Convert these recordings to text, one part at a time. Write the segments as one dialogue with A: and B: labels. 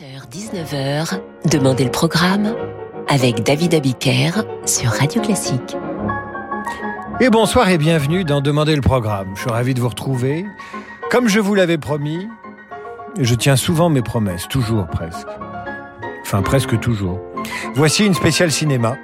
A: 18h-19h, Demandez le programme avec David Abiker sur Radio Classique.
B: Et bonsoir et bienvenue dans Demandez le programme. Je suis ravi de vous retrouver. Comme je vous l'avais promis, je tiens souvent mes promesses, toujours presque. Enfin presque toujours. Voici une spéciale cinéma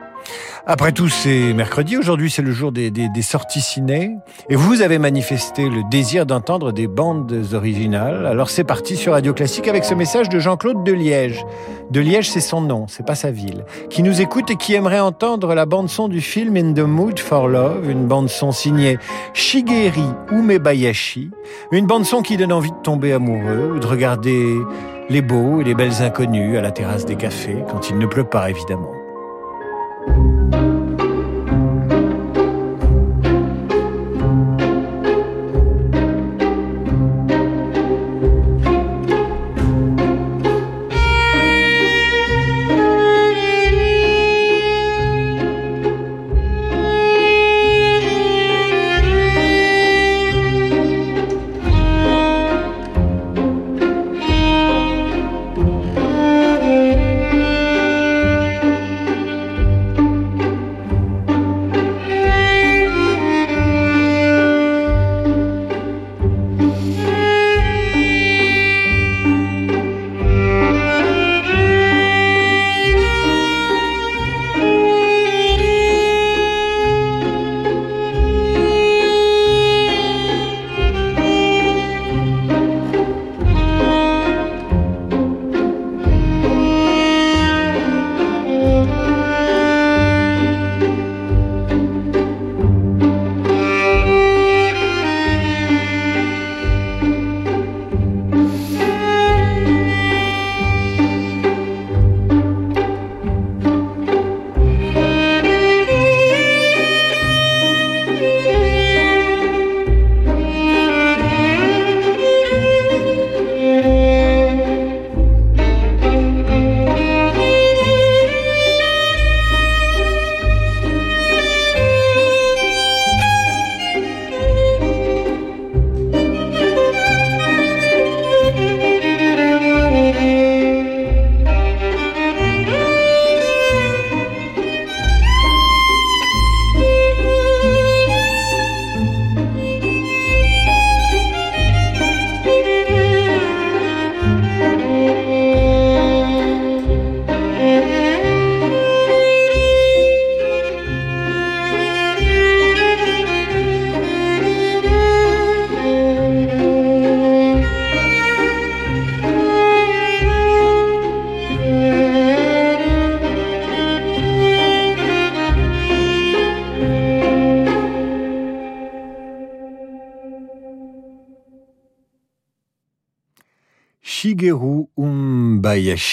B: après tout, c'est mercredi. Aujourd'hui, c'est le jour des, sorties ciné. Et vous avez manifesté le désir d'entendre des bandes originales. Alors c'est parti sur Radio Classique avec ce message de Jean-Claude de Liège. De Liège, c'est son nom, c'est pas sa ville. Qui nous écoute et qui aimerait entendre la bande-son du film In the Mood for Love, une bande-son signée Shigeri Umebayashi. Une bande-son qui donne envie de tomber amoureux ou de regarder les beaux et les belles inconnues à la terrasse des cafés, quand il ne pleut pas évidemment. Thank you.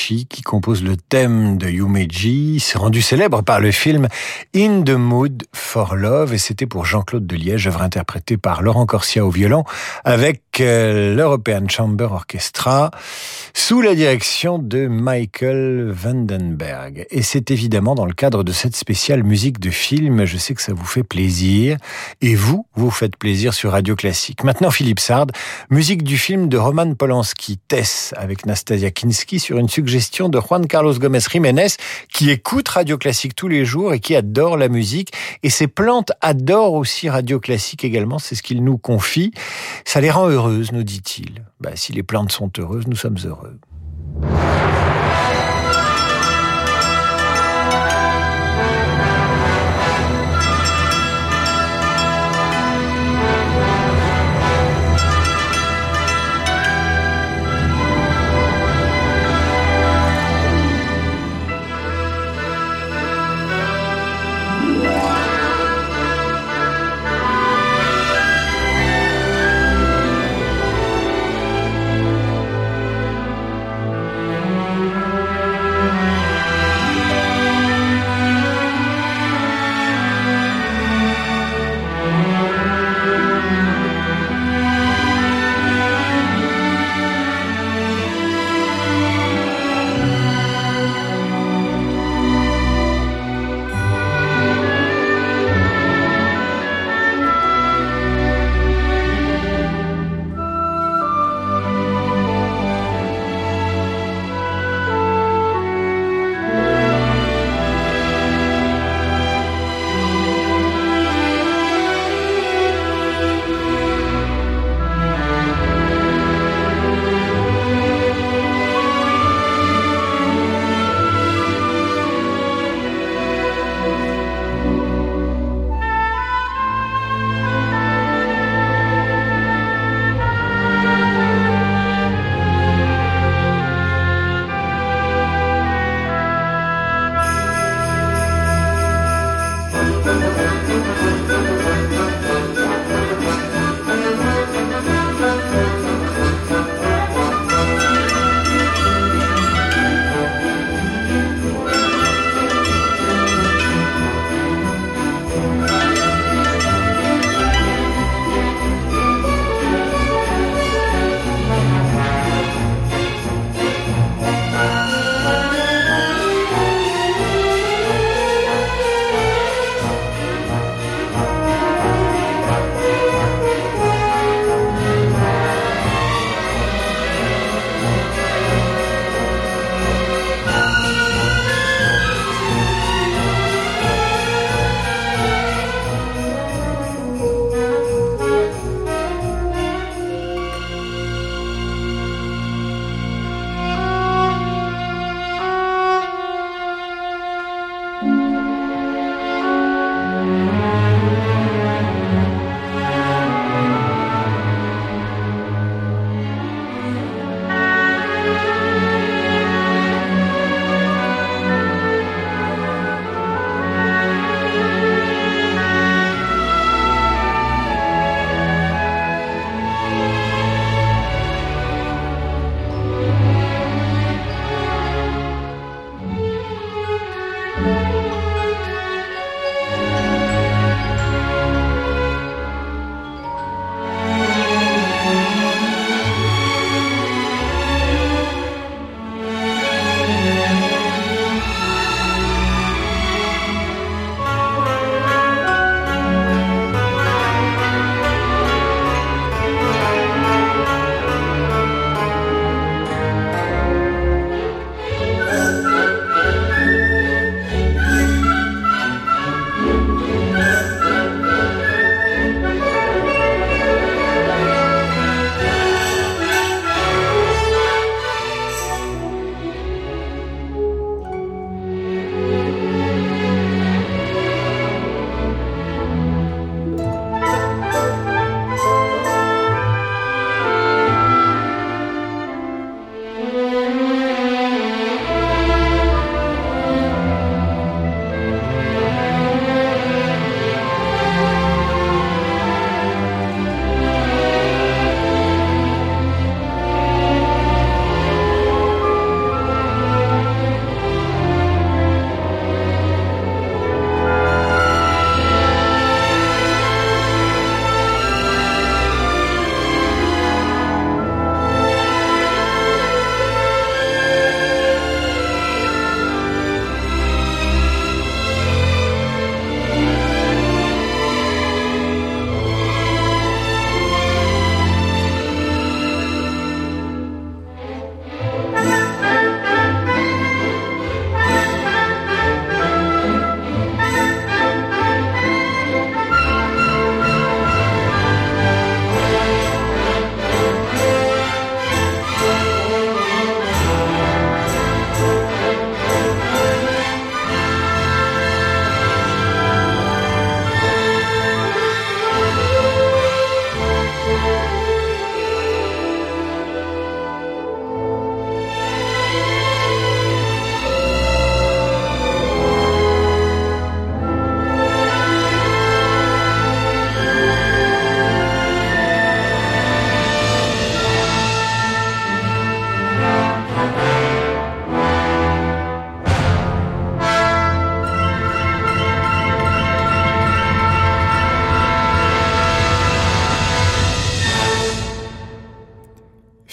B: Qui compose le thème de Yumeji, s'est rendu célèbre par le film In the Mood for Love, et c'était pour Jean-Claude de Liège, œuvre interprétée par Laurent Corsia au violon, avec euh, l'European Chamber Orchestra, sous la direction de Michael Vandenberg. Et c'est évidemment dans le cadre de cette spéciale musique de film, je sais que ça vous fait plaisir, et vous, vous faites plaisir sur Radio Classique. Maintenant, Philippe Sard, musique du film de Roman Polanski, Tess, avec Nastasia Kinski, sur une suggestion de Juan Carlos Gomez Jiménez, qui écoute Radio Classique tous les jours et qui adore la musique. Et ses plantes adorent aussi Radio Classique également, c'est ce qu'il nous confie. Ça les rend heureuses, nous dit-il. Bah, si les plantes sont heureuses, nous sommes heureux.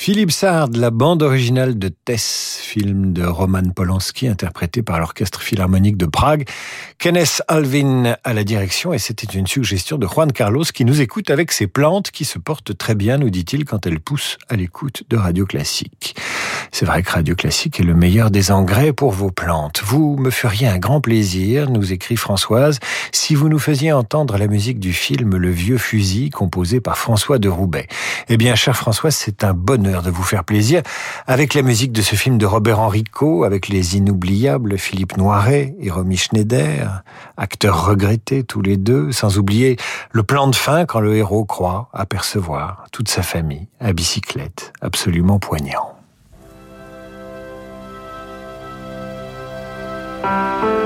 B: Philippe Sard, la bande originale de Tess, film de Roman Polanski, interprété par l'Orchestre Philharmonique de Prague. Kenneth Alvin à la direction, et c'était une suggestion de Juan Carlos qui nous écoute avec ses plantes qui se portent très bien, nous dit-il, quand elles poussent à l'écoute de Radio Classique. C'est vrai que Radio Classique est le meilleur des engrais pour vos plantes. Vous me feriez un grand plaisir, nous écrit Françoise, si vous nous faisiez entendre la musique du film Le Vieux Fusil, composé par François de Roubaix. Eh bien, cher Françoise, c'est un bonheur de vous faire plaisir avec la musique de ce film de Robert Enrico, avec les inoubliables Philippe Noiret et Romy Schneider, acteurs regrettés tous les deux, sans oublier le plan de fin quand le héros croit apercevoir toute sa famille à bicyclette, absolument poignant. Thank you.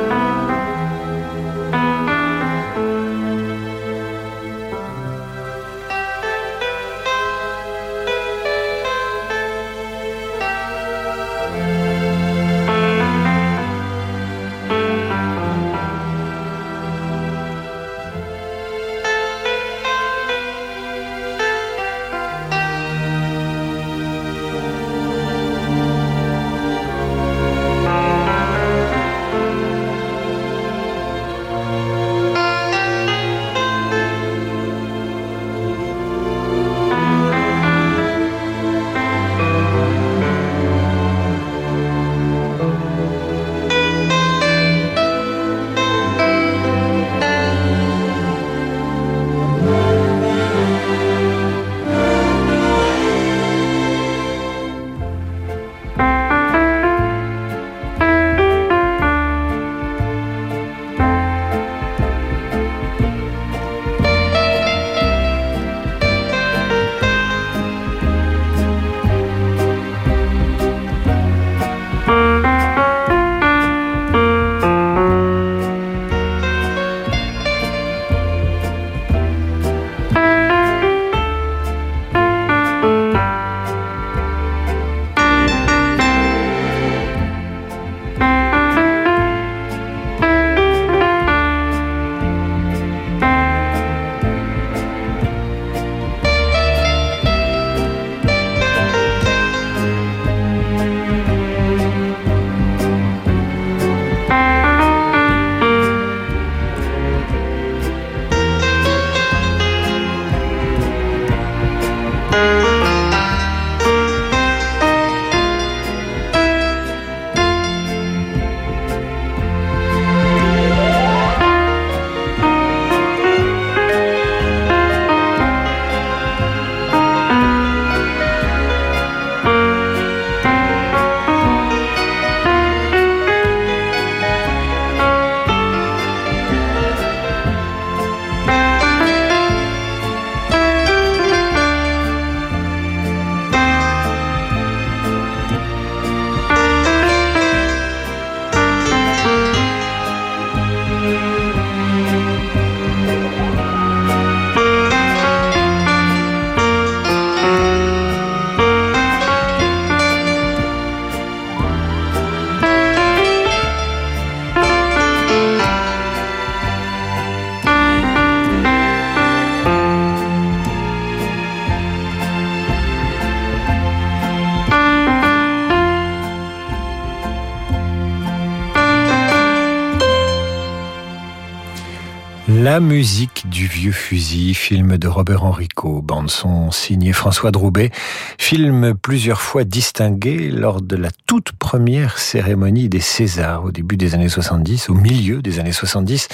B: La musique du vieux fusil, film de Robert Enrico, bande son signé François Droubet, film plusieurs fois distingué lors de la toute première cérémonie des Césars au début des années 70, au milieu des années 70.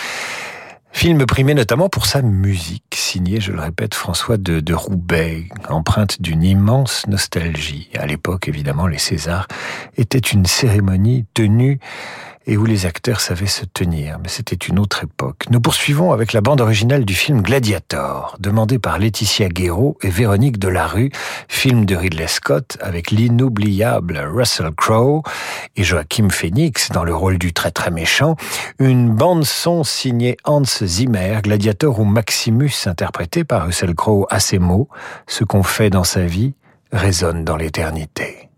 B: Film primé notamment pour sa musique, signé, je le répète, François de, de Roubaix, empreinte d'une immense nostalgie. À l'époque, évidemment, les Césars étaient une cérémonie tenue et où les acteurs savaient se tenir. Mais c'était une autre époque. Nous poursuivons avec la bande originale du film Gladiator, demandé par Laetitia Guéraud et Véronique Delarue, film de Ridley Scott avec l'inoubliable Russell Crowe et Joachim Phoenix dans le rôle du très très méchant. Une bande son signée Hans Zimmer, Gladiator ou Maximus interprété par Russell Crowe à ces mots, ce qu'on fait dans sa vie résonne dans l'éternité.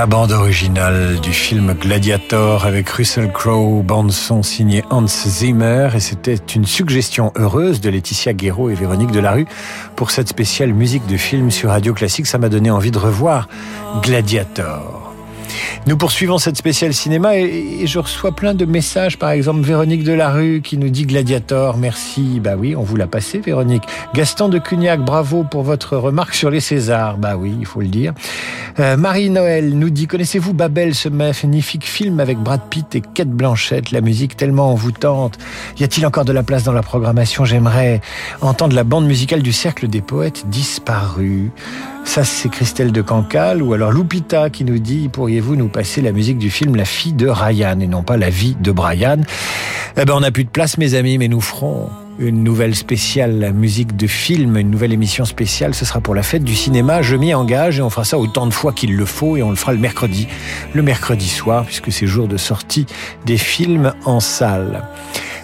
B: La bande originale du film Gladiator avec Russell Crowe, bande son signée Hans Zimmer et c'était une suggestion heureuse de Laetitia Guéraud et Véronique Delarue pour cette spéciale musique de film sur Radio Classique. Ça m'a donné envie de revoir Gladiator. Nous poursuivons cette spéciale cinéma et, je reçois plein de messages. Par exemple, Véronique Delarue qui nous dit Gladiator, merci. Bah oui, on vous l'a passé, Véronique. Gaston de Cugnac, bravo pour votre remarque sur les Césars. Bah oui, il faut le dire. Euh, Marie-Noël nous dit, connaissez-vous Babel, ce magnifique film avec Brad Pitt et Kate Blanchett, la musique tellement envoûtante. Y a-t-il encore de la place dans la programmation? J'aimerais entendre la bande musicale du Cercle des Poètes disparu. Ça, c'est Christelle de Cancale, ou alors Lupita qui nous dit, pourriez-vous nous passer la musique du film La fille de Ryan, et non pas La vie de Brian? Eh ben, on n'a plus de place, mes amis, mais nous ferons une nouvelle spéciale la musique de film, une nouvelle émission spéciale. Ce sera pour la fête du cinéma. Je m'y engage et on fera ça autant de fois qu'il le faut et on le fera le mercredi, le mercredi soir, puisque c'est jour de sortie des films en salle.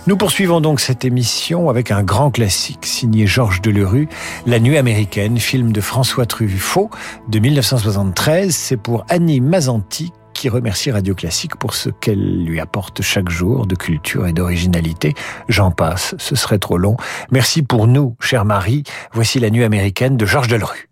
B: Nous poursuivons donc cette émission avec un grand classique signé Georges Delerue, La Nuit américaine, film de François Truffaut de 1973. C'est pour Annie Mazanti qui remercie Radio Classique pour ce qu'elle lui apporte chaque jour de culture et d'originalité. J'en passe, ce serait trop long. Merci pour nous, chère Marie. Voici La Nuit américaine de Georges Delerue.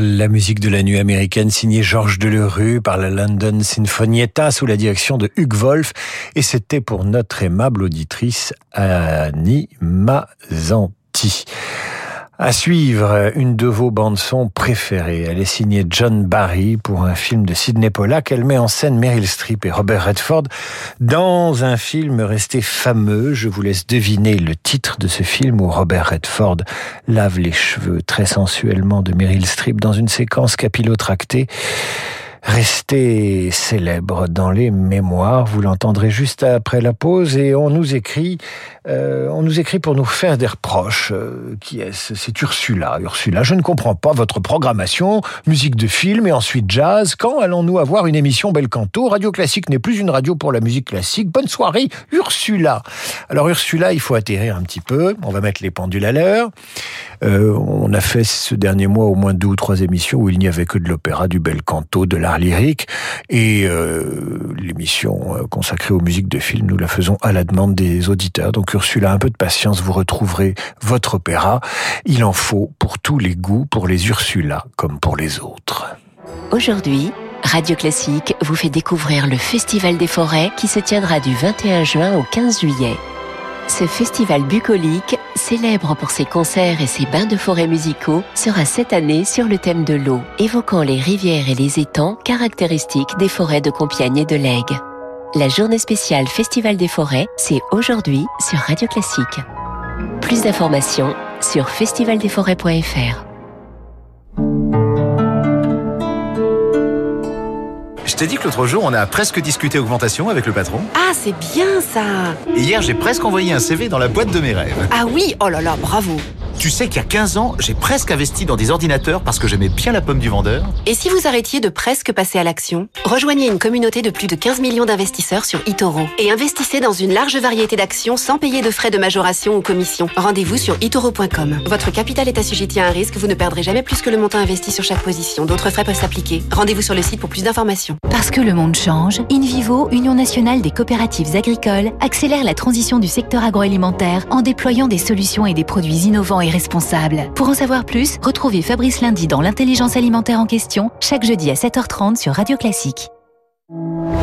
B: La musique de la nuit américaine signée Georges Delerue par la London Sinfonietta sous la direction de Hugues Wolf. Et c'était pour notre aimable auditrice Annie Mazanti. À suivre, une de vos bandes son préférées. Elle est signée John Barry pour un film de Sidney Pollack. Elle met en scène Meryl Streep et Robert Redford dans un film resté fameux. Je vous laisse deviner le titre de ce film où Robert Redford lave les cheveux très sensuellement de Meryl Streep dans une séquence capillotractée resté célèbre dans les mémoires. Vous l'entendrez juste après la pause et on nous écrit, euh, on nous écrit pour nous faire des reproches. Euh, qui est-ce? C'est Ursula. Ursula, je ne comprends pas votre programmation, musique de film et ensuite jazz. Quand allons-nous avoir une émission Bel Canto Radio Classique n'est plus une radio pour la musique classique. Bonne soirée, Ursula. Alors Ursula, il faut atterrir un petit peu. On va mettre les pendules à l'heure. Euh, on a fait ce dernier mois au moins deux ou trois émissions où il n'y avait que de l'opéra, du bel canto, de l'art lyrique. Et l'émission consacrée aux musiques de films, nous la faisons à la demande des auditeurs. Donc Ursula, un peu de patience, vous retrouverez votre opéra. Il en faut pour tous les goûts, pour les Ursula comme pour les autres.
A: Aujourd'hui, Radio Classique vous fait découvrir le Festival des Forêts qui se tiendra du 21 juin au 15 juillet. Ce festival bucolique, célèbre pour ses concerts et ses bains de forêt musicaux, sera cette année sur le thème de l'eau, évoquant les rivières et les étangs caractéristiques des forêts de Compiègne et de Lègue. La journée spéciale Festival des forêts, c'est aujourd'hui sur Radio Classique. Plus d'informations sur festivaldesforêts.fr.
C: Je t'ai dit que l'autre jour, on a presque discuté augmentation avec le patron.
D: Ah, c'est bien ça
C: Et hier, j'ai presque envoyé un CV dans la boîte de mes rêves.
D: Ah oui Oh là là, bravo
C: tu sais qu'il y a 15 ans, j'ai presque investi dans des ordinateurs parce que j'aimais bien la pomme du vendeur.
D: Et si vous arrêtiez de presque passer à l'action Rejoignez une communauté de plus de 15 millions d'investisseurs sur eToro et investissez dans une large variété d'actions sans payer de frais de majoration ou commission. Rendez-vous sur eToro.com. Votre capital est assujetti à un risque, vous ne perdrez jamais plus que le montant investi sur chaque position. D'autres frais peuvent s'appliquer. Rendez-vous sur le site pour plus d'informations.
E: Parce que le monde change, InVivo, Union nationale des coopératives agricoles, accélère la transition du secteur agroalimentaire en déployant des solutions et des produits innovants et responsables. Pour en savoir plus, retrouvez Fabrice Lundi dans l'intelligence alimentaire en question, chaque jeudi à 7h30 sur Radio Classique.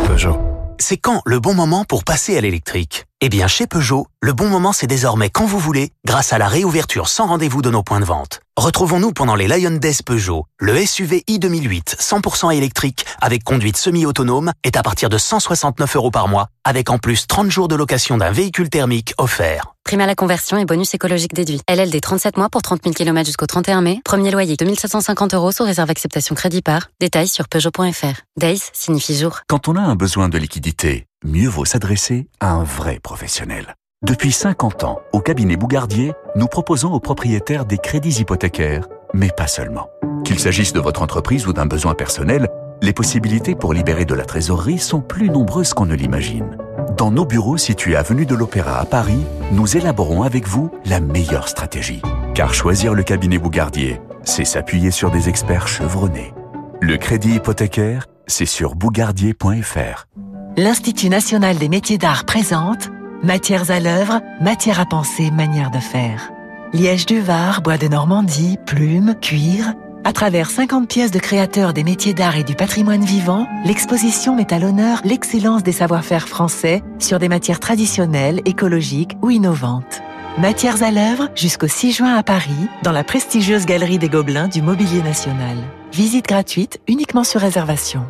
F: Peugeot. C'est quand le bon moment pour passer à l'électrique? Eh bien, chez Peugeot, le bon moment c'est désormais quand vous voulez, grâce à la réouverture sans rendez-vous de nos points de vente. Retrouvons-nous pendant les Lion Days Peugeot. Le SUV i 2008 100% électrique avec conduite semi-autonome est à partir de 169 euros par mois, avec en plus 30 jours de location d'un véhicule thermique offert.
G: Prime à la conversion et bonus écologique déduit. LLD 37 mois pour 30 000 km jusqu'au 31 mai. Premier loyer 2750 euros sous réserve acceptation crédit par. Détails sur Peugeot.fr. Days signifie jour.
H: Quand on a un besoin de liquidité, mieux vaut s'adresser à un vrai professionnel. Depuis 50 ans, au cabinet Bougardier, nous proposons aux propriétaires des crédits hypothécaires, mais pas seulement. Qu'il s'agisse de votre entreprise ou d'un besoin personnel, les possibilités pour libérer de la trésorerie sont plus nombreuses qu'on ne l'imagine. Dans nos bureaux situés avenue de l'Opéra à Paris, nous élaborons avec vous la meilleure stratégie. Car choisir le cabinet Bougardier, c'est s'appuyer sur des experts chevronnés. Le crédit hypothécaire, c'est sur bougardier.fr.
I: L'Institut national des métiers d'art présente Matières à l'œuvre, matière à penser, manière de faire. Liège du Var, bois de Normandie, plumes, cuir. À travers 50 pièces de créateurs des métiers d'art et du patrimoine vivant, l'exposition met à l'honneur l'excellence des savoir-faire français sur des matières traditionnelles, écologiques ou innovantes. Matières à l'œuvre jusqu'au 6 juin à Paris, dans la prestigieuse galerie des Gobelins du Mobilier National. Visite gratuite uniquement sur réservation.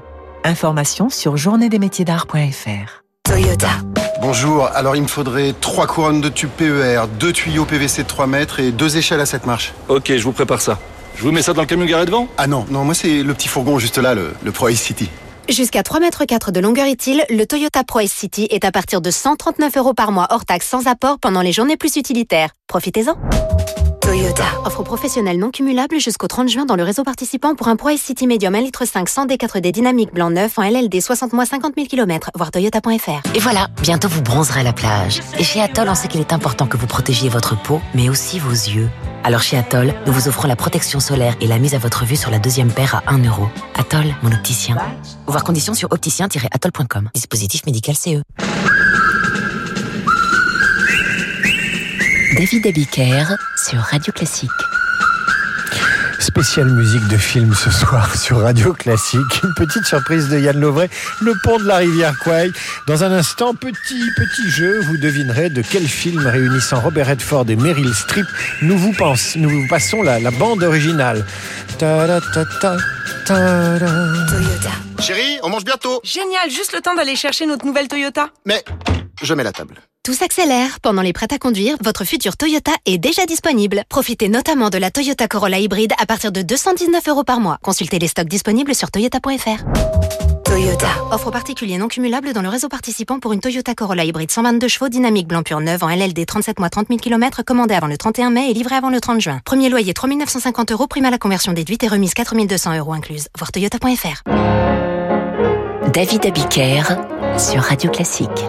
I: Information sur journéedesmétiers-d'art.fr.
J: Toyota. Bonjour, alors il me faudrait trois couronnes de tubes PER, deux tuyaux PVC de 3 mètres et deux échelles à 7 marches.
K: Ok, je vous prépare ça. Je vous mets ça dans le camion garé devant?
J: Ah non, non, moi c'est le petit fourgon juste là, le, le Pro City.
D: Jusqu'à 3 mètres 4 de longueur utile, le Toyota Pro City est à partir de 139 euros par mois hors taxe sans apport pendant les journées plus utilitaires. Profitez-en Offre professionnelle non cumulable jusqu'au 30 juin dans le réseau participant pour un Pro City Medium 1 litre 5 100 D4D dynamique blanc neuf en LLD 60 mois 50 000 km, voir toyota.fr.
L: Et voilà, bientôt vous bronzerez à la plage. Et chez Atoll, on sait qu'il est important que vous protégiez votre peau, mais aussi vos yeux. Alors chez Atoll, nous vous offrons la protection solaire et la mise à votre vue sur la deuxième paire à 1 euro. Atoll, mon opticien. Voir conditions sur opticien-atoll.com. Dispositif médical CE.
A: David Abiker sur Radio Classique.
B: Spéciale musique de film ce soir sur Radio Classique. Une petite surprise de Yann Lovray, le pont de la rivière Quay. Dans un instant, petit, petit jeu, vous devinerez de quel film réunissant Robert Redford et Meryl Streep nous vous, pense, nous vous passons la, la bande originale. Ta ta ta
D: Toyota.
J: Chérie, on mange bientôt.
M: Génial, juste le temps d'aller chercher notre nouvelle Toyota.
J: Mais je mets la table.
D: Tout s'accélère. Pendant les prêts à conduire, votre futur Toyota est déjà disponible. Profitez notamment de la Toyota Corolla hybride à partir de 219 euros par mois. Consultez les stocks disponibles sur toyota.fr. Toyota. Offre particulier non cumulable dans le réseau participant pour une Toyota Corolla hybride 122 chevaux dynamique blanc pur neuf en LLD 37 mois 30 000 km commandé avant le 31 mai et livré avant le 30 juin. Premier loyer 3 950 euros, prime à la conversion déduite et remise 4 200 euros incluse. Voir toyota.fr.
A: David Abiker sur Radio Classique.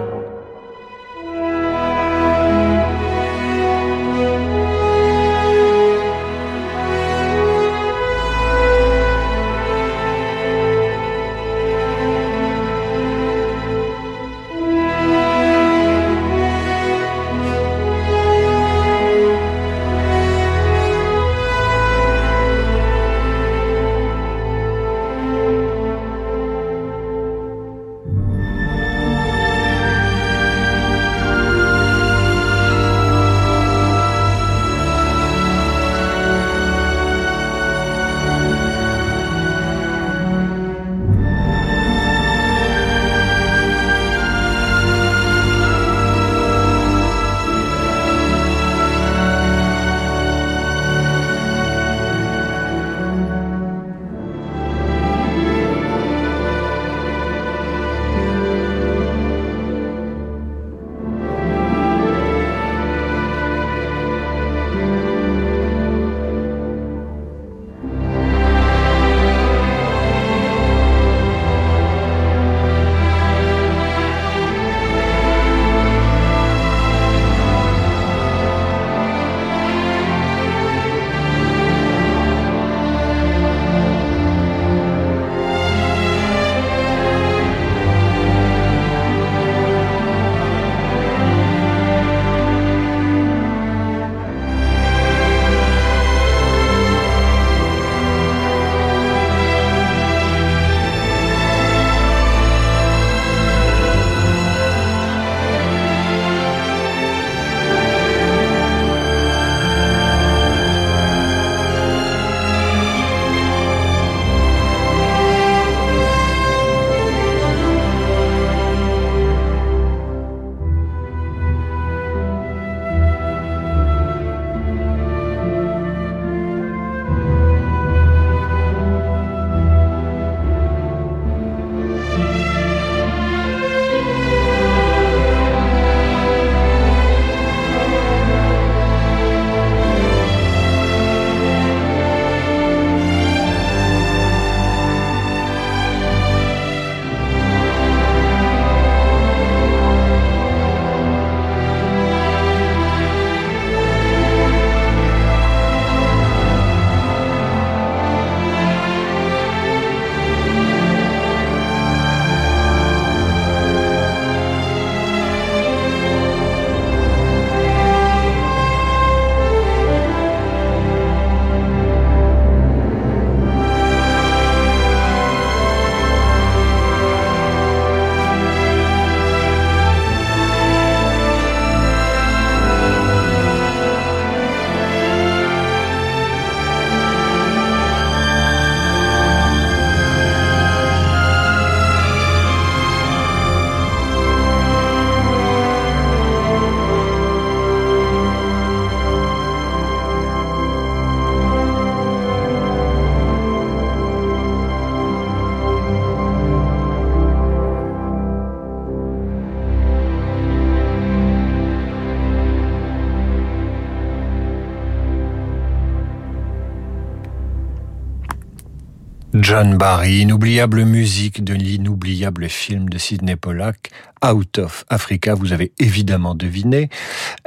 B: John Barry, inoubliable musique de l'inoubliable film de Sidney Pollack, Out of Africa, vous avez évidemment deviné,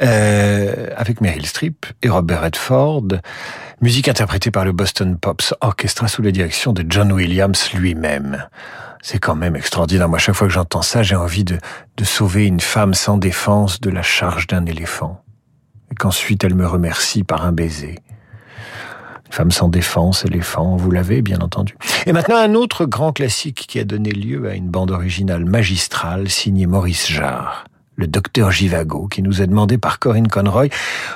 B: euh, avec Meryl Streep et Robert Redford, musique interprétée par le Boston Pops Orchestra sous la direction de John Williams lui-même. C'est quand même extraordinaire. Moi, chaque fois que j'entends ça, j'ai envie de, de sauver une femme sans défense de la charge d'un éléphant. Et qu'ensuite elle me remercie par un baiser. Femme sans défense, éléphant, vous l'avez bien entendu. Et maintenant un autre grand classique qui a donné lieu à une bande originale magistrale signée Maurice Jarre. Le docteur Givago, qui nous est demandé par Corinne Conroy.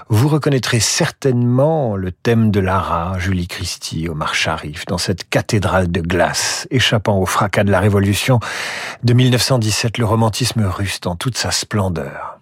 B: Vous reconnaîtrez certainement le thème de Lara, Julie Christie, Omar Sharif, dans cette cathédrale de glace, échappant au fracas de la Révolution de 1917, le romantisme russe dans toute sa splendeur.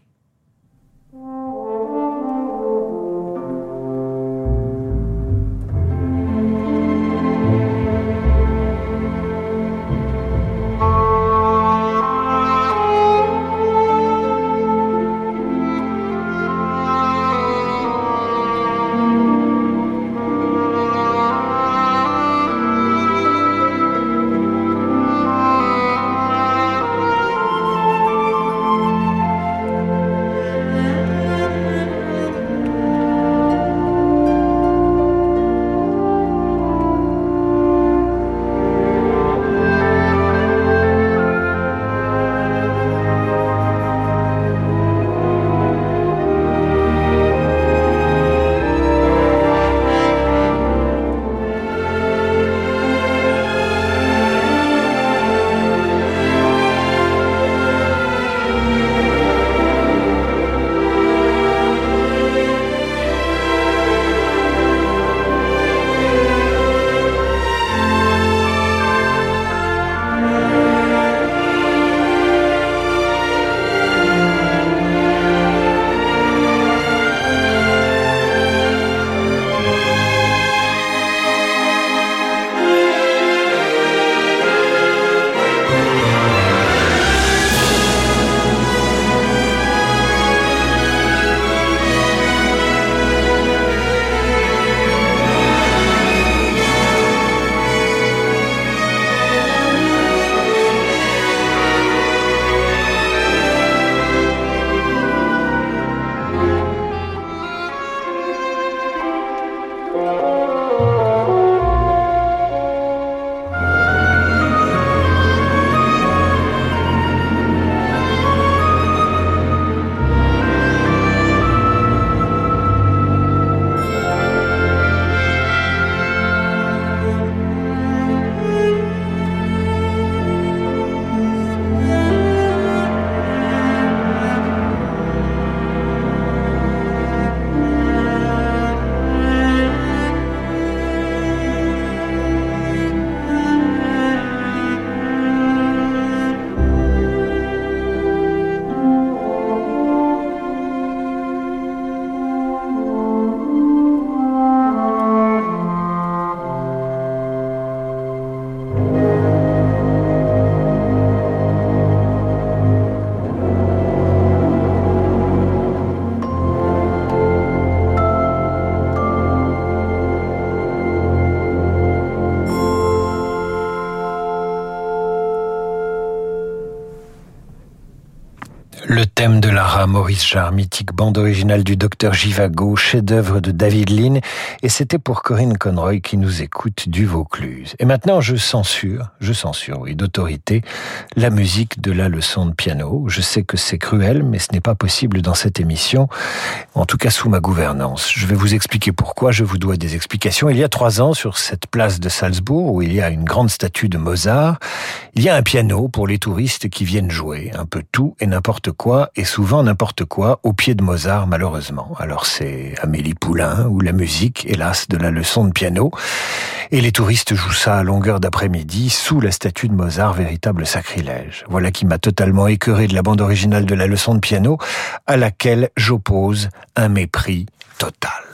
B: De Lara, Maurice Jarre, mythique bande originale du docteur Givago, chef-d'œuvre de David Lean, et c'était pour Corinne Conroy qui nous écoute du Vaucluse. Et maintenant, je censure, je censure, oui, d'autorité, la musique de la leçon de piano. Je sais que c'est cruel, mais ce n'est pas possible dans cette émission, en tout cas sous ma gouvernance. Je vais vous expliquer pourquoi, je vous dois des explications. Il y a trois ans, sur cette place de Salzbourg, où il y a une grande statue de Mozart, il y a un piano pour les touristes qui viennent jouer, un peu tout et n'importe quoi, et souvent n'importe quoi au de Mozart malheureusement. Alors c'est Amélie Poulain ou la musique, hélas, de la leçon de piano. Et les touristes jouent ça à longueur d'après-midi sous la statue de Mozart, véritable sacrilège. Voilà qui m'a totalement écœuré de la bande originale de la leçon de piano, à laquelle j'oppose un mépris total.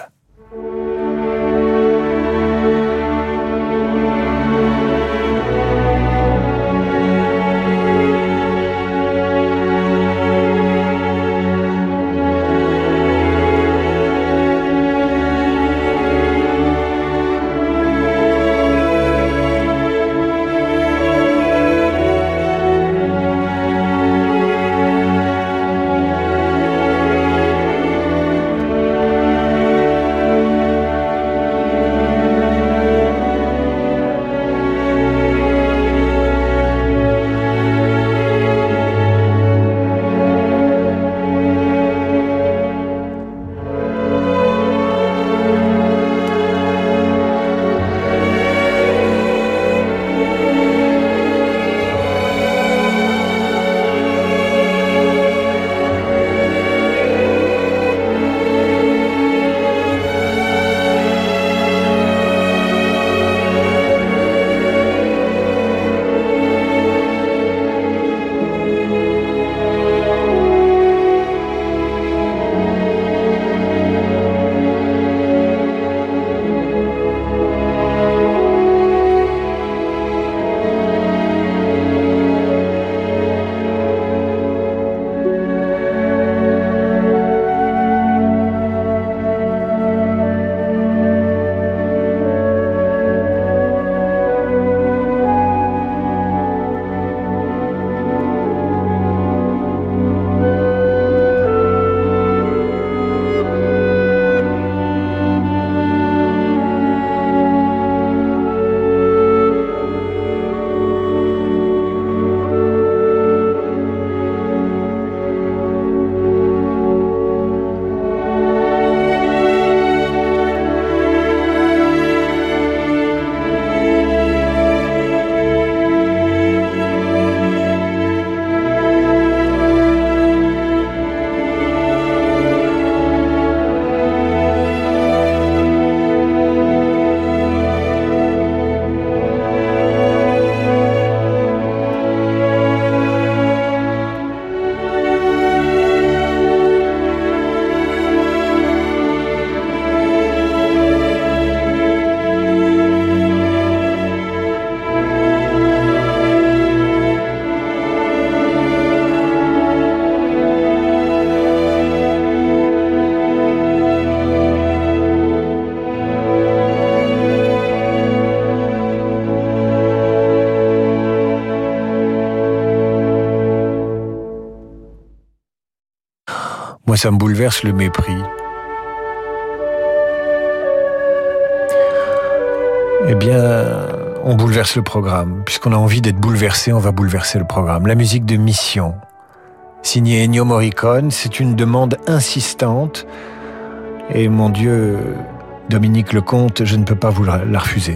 B: Ça me bouleverse le mépris. Eh bien, on bouleverse le programme. Puisqu'on a envie d'être bouleversé, on va bouleverser le programme. La musique de Mission, signée Ennio Morricone, c'est une demande insistante. Et mon Dieu, Dominique Lecomte, je ne peux pas vous la refuser.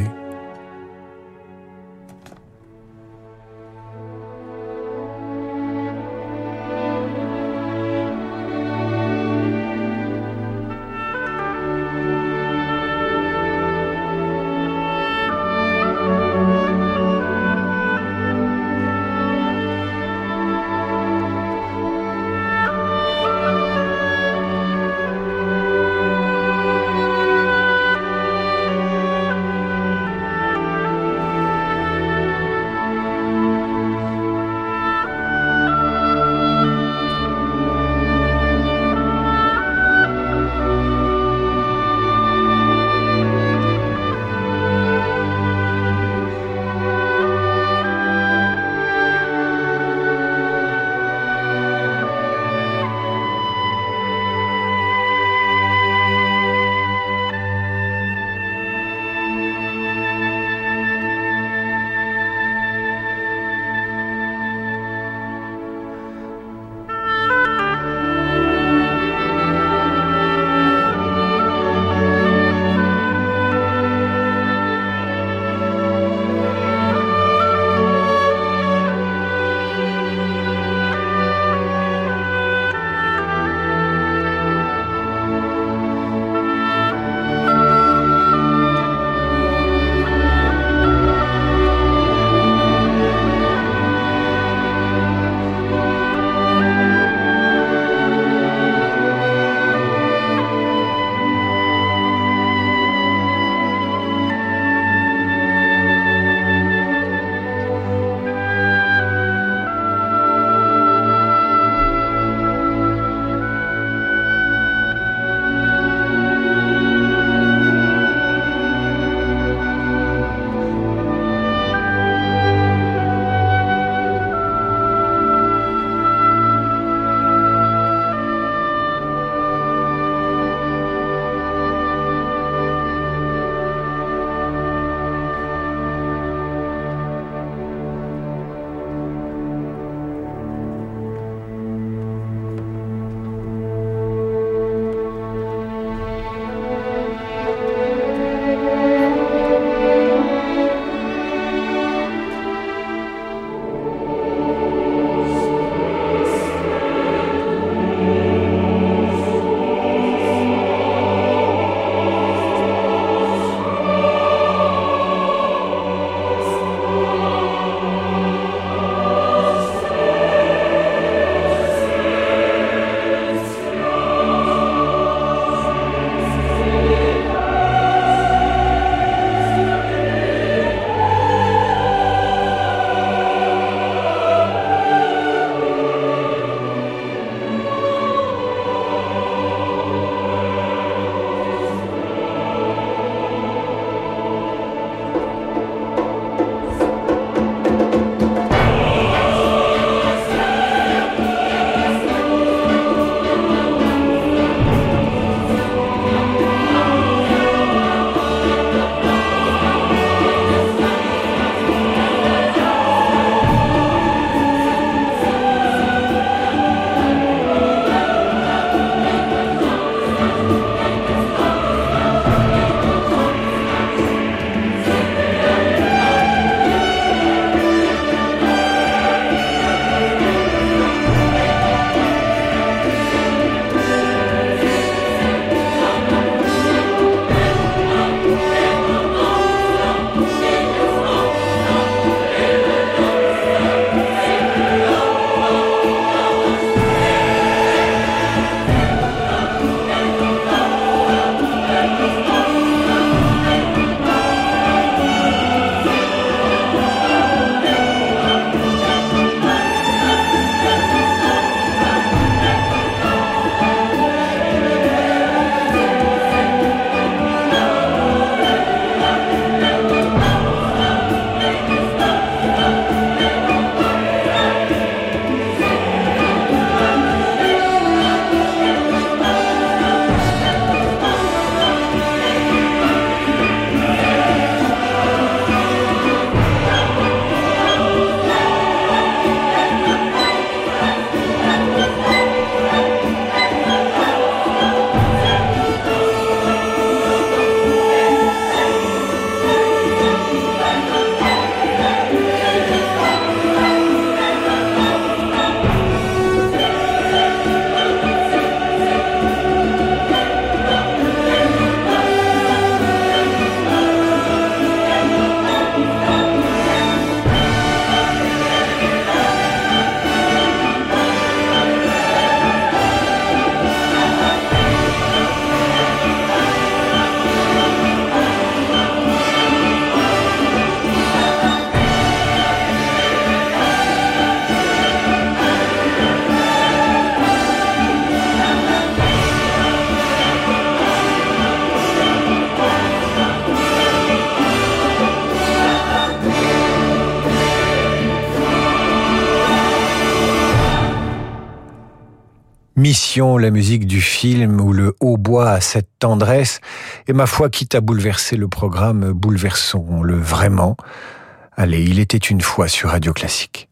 B: La musique du film où le hautbois a cette tendresse, et ma foi, quitte à bouleverser le programme, bouleversons-le vraiment. Allez, il était une fois sur Radio Classique.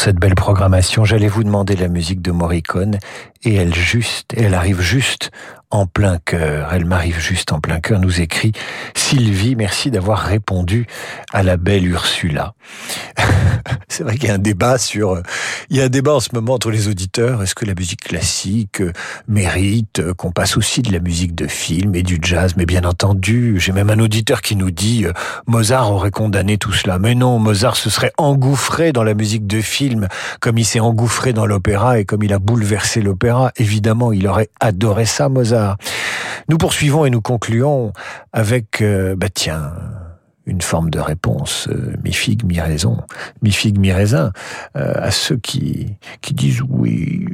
B: Cette belle programmation. J'allais vous demander la musique de Morricone et elle juste, elle arrive juste en plein cœur. Elle m'arrive juste en plein cœur, nous écrit Sylvie, merci d'avoir répondu à la belle Ursula. C'est vrai qu'il y a un débat sur, il y a un débat en ce moment entre les auditeurs. Est-ce que la musique classique mérite qu'on passe aussi de la musique de film et du jazz? Mais bien entendu, j'ai même un auditeur qui nous dit Mozart aurait condamné tout cela. Mais non, Mozart se serait engouffré dans la musique de film comme il s'est engouffré dans l'opéra et comme il a bouleversé l'opéra. Évidemment, il aurait adoré ça, Mozart. Nous poursuivons et nous concluons avec, euh, bah tiens, une forme de réponse, euh, mi figue, mi raison, mi figue, mi raisin, euh, à ceux qui, qui disent oui,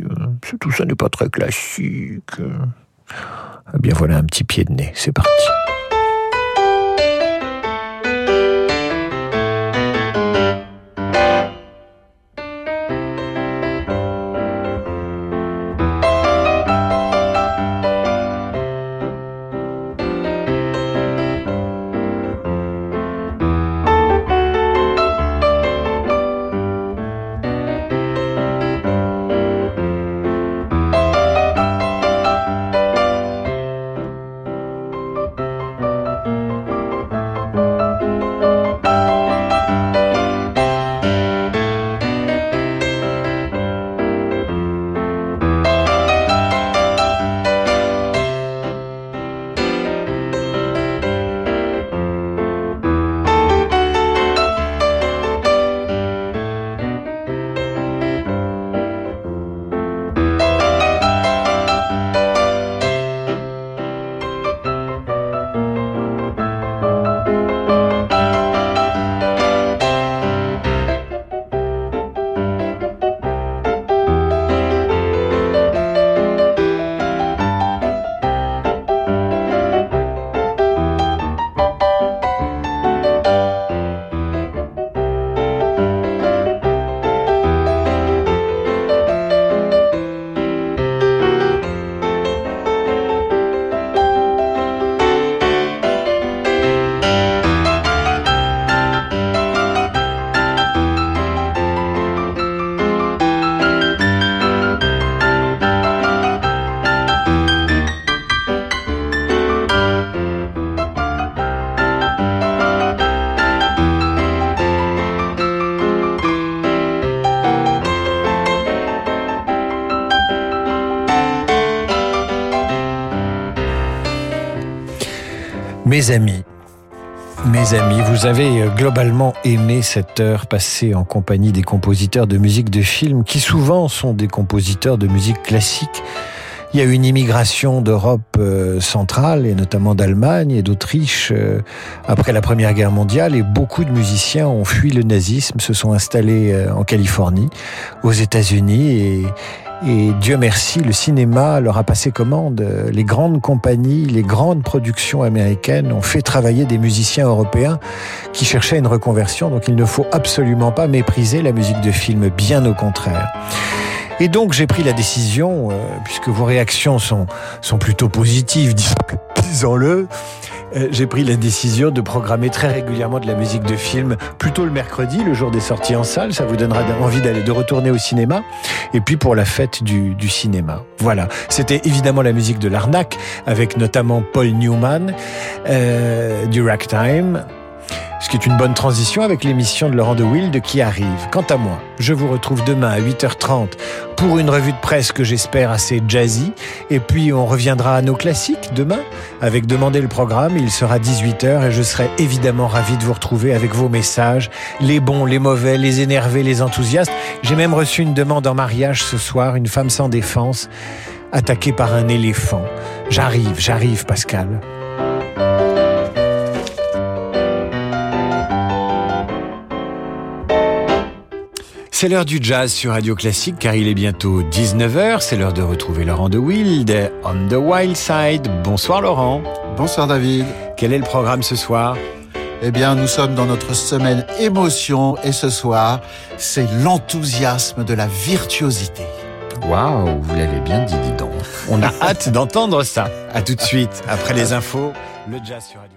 B: tout ça n'est pas très classique. Eh bien voilà un petit pied de nez, c'est parti. Mes amis, mes amis, vous avez euh, globalement aimé cette heure passée en compagnie des compositeurs de musique de film qui souvent sont des compositeurs de musique classique. Il y a une immigration d'Europe euh, centrale et notamment d'Allemagne et d'Autriche euh, après la Première Guerre mondiale et beaucoup de musiciens ont fui le nazisme, se sont installés en Californie, aux États-Unis et et Dieu merci, le cinéma leur a passé commande. Les grandes compagnies, les grandes productions américaines ont fait travailler des musiciens européens qui cherchaient une reconversion. Donc il ne faut absolument pas mépriser la musique de film, bien au contraire. Et donc j'ai pris la décision, euh, puisque vos réactions sont, sont plutôt positives, disons-le, euh, j'ai pris la décision de programmer très régulièrement de la musique de film, plutôt le mercredi, le jour des sorties en salle. Ça vous donnera envie d'aller de retourner au cinéma. Et puis pour la fête du, du cinéma. Voilà. C'était évidemment la musique de l'arnaque, avec notamment Paul Newman, euh, du Ragtime, ce qui est une bonne transition avec l'émission de Laurent de Wild qui arrive. Quant à moi, je vous retrouve demain à 8h30 pour une revue de presse que j'espère assez jazzy. Et puis on reviendra à nos classiques demain avec Demander le programme. Il sera 18h et je serai évidemment ravi de vous retrouver avec vos messages, les bons, les mauvais, les énervés, les enthousiastes. J'ai même reçu une demande en mariage ce soir, une femme sans défense, attaquée par un éléphant. J'arrive, j'arrive Pascal. C'est l'heure du jazz sur Radio Classique car il est bientôt 19h. C'est l'heure de retrouver Laurent de Wild on the Wild Side. Bonsoir Laurent.
J: Bonsoir David.
B: Quel est le programme ce soir?
J: Eh bien, nous sommes dans notre semaine émotion et ce soir, c'est l'enthousiasme de la virtuosité.
B: Waouh, vous l'avez bien dit, dis donc. On a hâte d'entendre ça. À tout de suite, après les infos, le jazz sur Radio